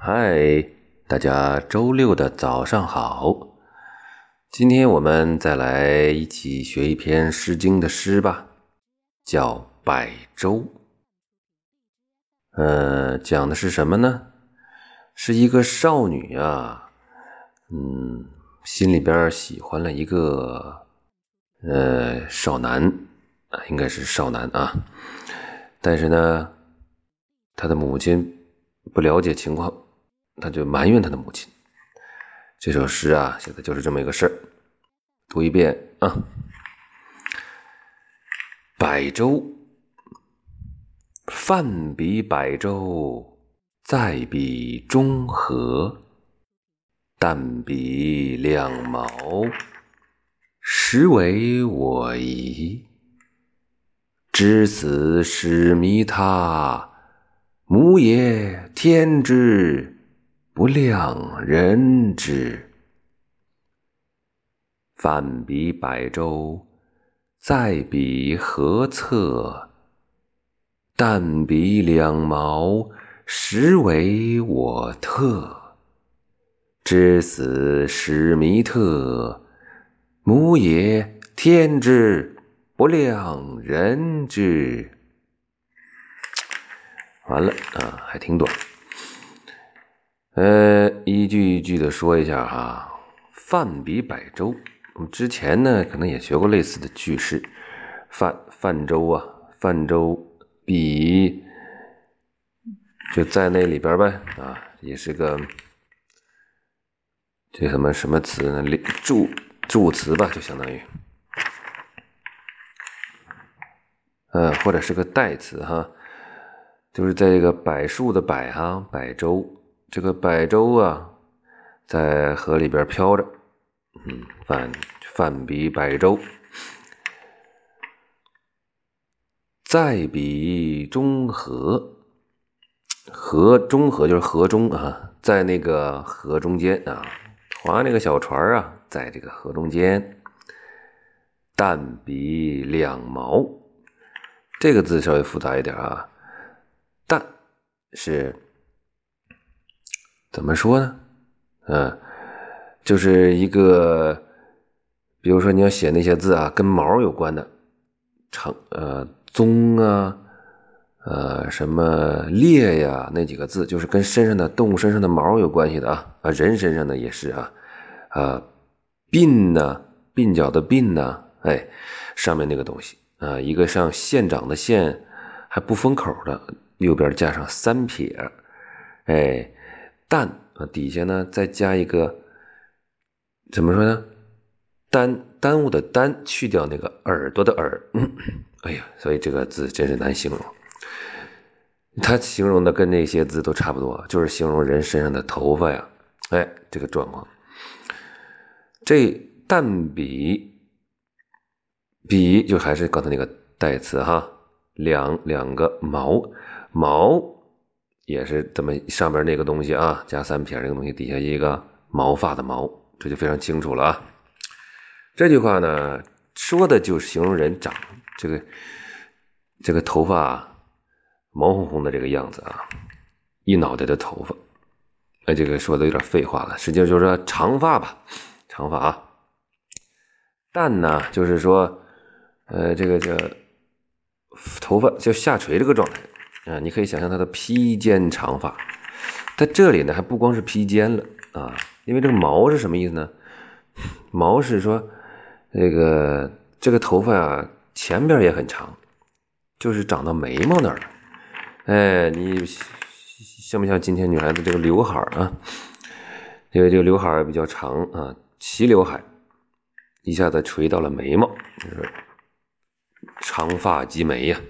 嗨，大家周六的早上好。今天我们再来一起学一篇《诗经》的诗吧，叫《百舟》。呃，讲的是什么呢？是一个少女啊，嗯，心里边喜欢了一个呃少男啊，应该是少男啊，但是呢，他的母亲不了解情况。他就埋怨他的母亲。这首诗啊，写的就是这么一个事儿。读一遍啊，《百舟》。泛彼百舟，载彼中河。旦彼两毛，实为我宜。知此使迷他，母也天之。不量人之，泛彼百舟，载彼何侧。旦彼两毛，实为我特。知死使弥特，母也天之，不量人之。完了啊，还挺短。呃，一句一句的说一下哈。泛比百舟，我们之前呢可能也学过类似的句式。泛泛舟啊，泛舟比就在那里边呗啊，也是个这什么什么词呢？助助词吧，就相当于，呃，或者是个代词哈，就是在这个柏树的柏哈，柏舟。这个百舟啊，在河里边飘着，嗯，泛泛比百舟，载彼中河，河中河就是河中啊，在那个河中间啊，划那个小船啊，在这个河中间，但比两毛，这个字稍微复杂一点啊，但是。怎么说呢？嗯，就是一个，比如说你要写那些字啊，跟毛有关的，长呃鬃啊，呃什么裂呀，那几个字就是跟身上的动物身上的毛有关系的啊啊，人身上的也是啊啊，鬓呢，鬓角的鬓呢，哎，上面那个东西啊，一个像县长的县，还不封口的，右边加上三撇，哎。旦啊，底下呢再加一个，怎么说呢？耽耽误的耽，去掉那个耳朵的耳。哎呀，所以这个字真是难形容。它形容的跟那些字都差不多，就是形容人身上的头发呀。哎，这个状况。这旦比比就还是刚才那个代词哈，两两个毛毛。也是这么上边那个东西啊，加三撇这个东西，底下一个毛发的毛，这就非常清楚了啊。这句话呢，说的就是形容人长这个这个头发毛烘烘的这个样子啊，一脑袋的头发。哎，这个说的有点废话了，实际上就是说长发吧，长发啊。但呢，就是说，呃，这个这头发就下垂这个状态。啊，你可以想象他的披肩长发，在这里呢还不光是披肩了啊，因为这个毛是什么意思呢？毛是说，这个这个头发啊前边也很长，就是长到眉毛那儿了。哎，你像不像今天女孩子这个刘海啊？因为这个刘海比较长啊，齐刘海，一下子垂到了眉毛，长发及眉呀。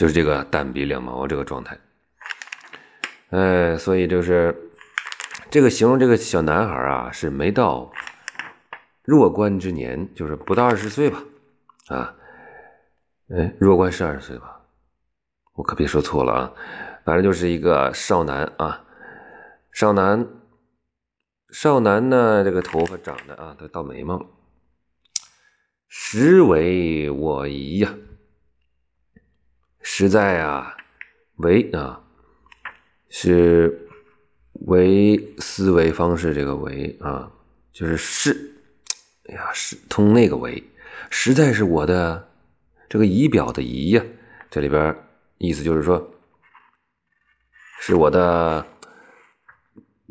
就是这个淡笔两毛这个状态，哎，所以就是这个形容这个小男孩啊，是没到弱冠之年，就是不到二十岁吧，啊，哎，弱冠是二十岁吧？我可别说错了啊，反正就是一个少男啊，少男，少男呢，这个头发长得啊，都到眉毛了，实为我疑呀。实在啊，为啊，是为思维方式，这个为啊，就是是，哎呀，是通那个为，实在是我的这个仪表的仪呀，这里边意思就是说，是我的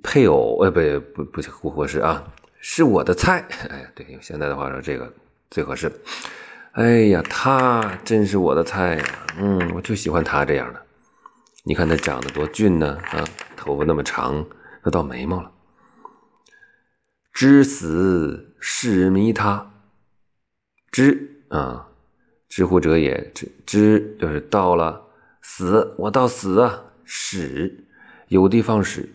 配偶，呃，不不不不合适啊，是我的菜，哎，对，用现在的话说，这个最合适。哎呀，他真是我的菜呀，嗯，我就喜欢他这样的。你看他长得多俊呢，啊，头发那么长，都到眉毛了。知死是迷他，知啊，知乎者也，知知就是到了死，我到死啊，始有的放矢，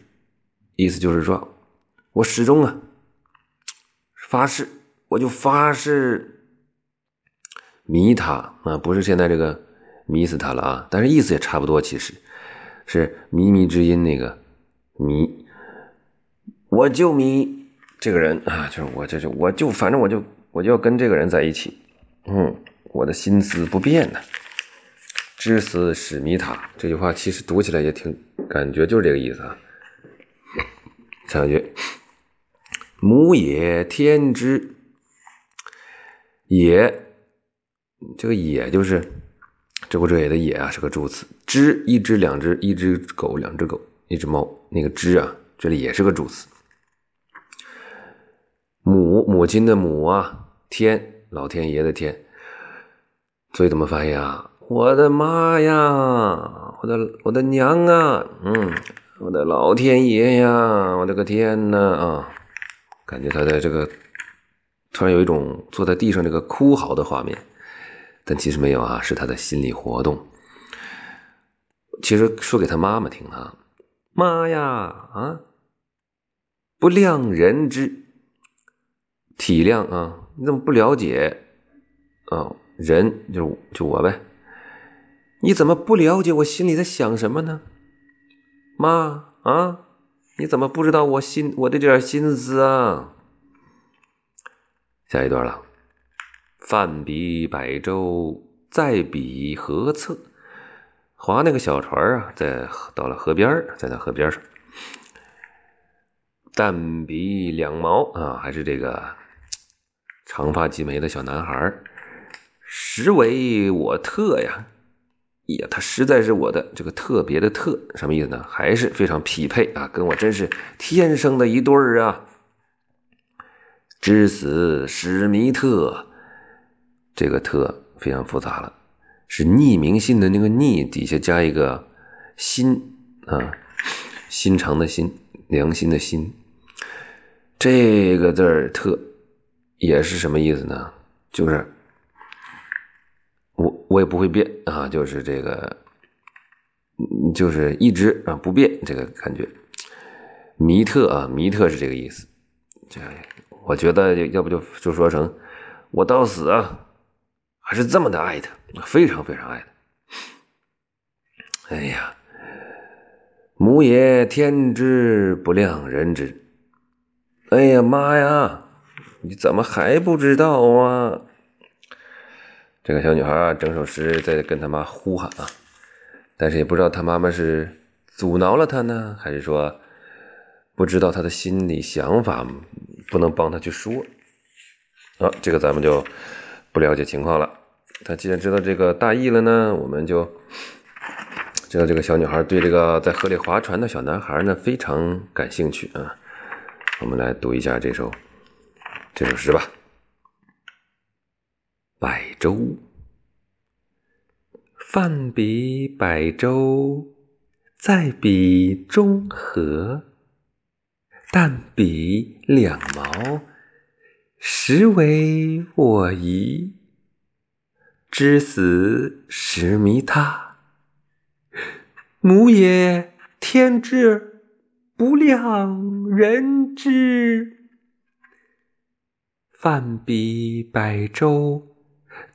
意思就是说，我始终啊发誓，我就发誓迷他啊，不是现在这个迷死他了啊，但是意思也差不多，其实。是靡靡之音那个靡，我就迷这个人啊，就是我，这就我就反正我就我就要跟这个人在一起，嗯，我的心思不变呢。知死使迷他这句话其实读起来也挺感觉就是这个意思啊。下一句，母也天之，也这个也就是。这不这也的也啊是个助词，只一只两只一只狗两只狗一只猫那个只啊这里也是个助词。母母亲的母啊天老天爷的天，所以怎么翻译啊？我的妈呀，我的我的娘啊，嗯，我的老天爷呀，我的个天呐啊！感觉他的这个突然有一种坐在地上这个哭嚎的画面。但其实没有啊，是他的心理活动。其实说给他妈妈听啊，妈呀啊，不谅人之体谅啊，你怎么不了解啊？人就是就我呗，你怎么不了解我心里在想什么呢？妈啊，你怎么不知道我心我的这点心思啊？下一段了。泛彼百舟，在彼河侧，划那个小船啊，在到了河边在那河边上。但彼两毛啊，还是这个长发及眉的小男孩实为我特呀！呀，他实在是我的这个特别的特，什么意思呢？还是非常匹配啊，跟我真是天生的一对儿啊！知死史弥特。这个特非常复杂了，是匿名信的那个匿底下加一个心啊，心肠的心，良心的心。这个字儿特也是什么意思呢？就是我我也不会变啊，就是这个，就是一直啊不变这个感觉。弥特啊，弥特是这个意思。这我觉得要不就就说成我到死啊。还是这么的爱他，非常非常爱他。哎呀，母也天之不量人之。哎呀妈呀，你怎么还不知道啊？这个小女孩啊整首诗在跟她妈呼喊啊，但是也不知道她妈妈是阻挠了她呢，还是说不知道她的心理想法，不能帮她去说。啊，这个咱们就。不了解情况了，他既然知道这个大意了呢，我们就知道这个小女孩对这个在河里划船的小男孩呢非常感兴趣啊。我们来读一下这首这首诗吧。百舟，泛彼百舟，在彼中河，但彼两毛。实为我疑，知死实迷他。母也天之，不量人之。泛彼百舟，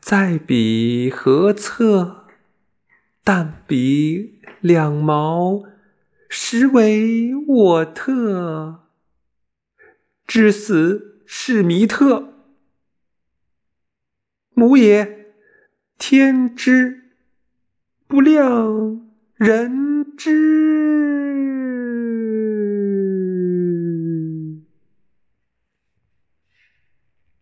在彼何侧，但彼两毛，实为我特。知死。是弥特，母也，天之，不量人之。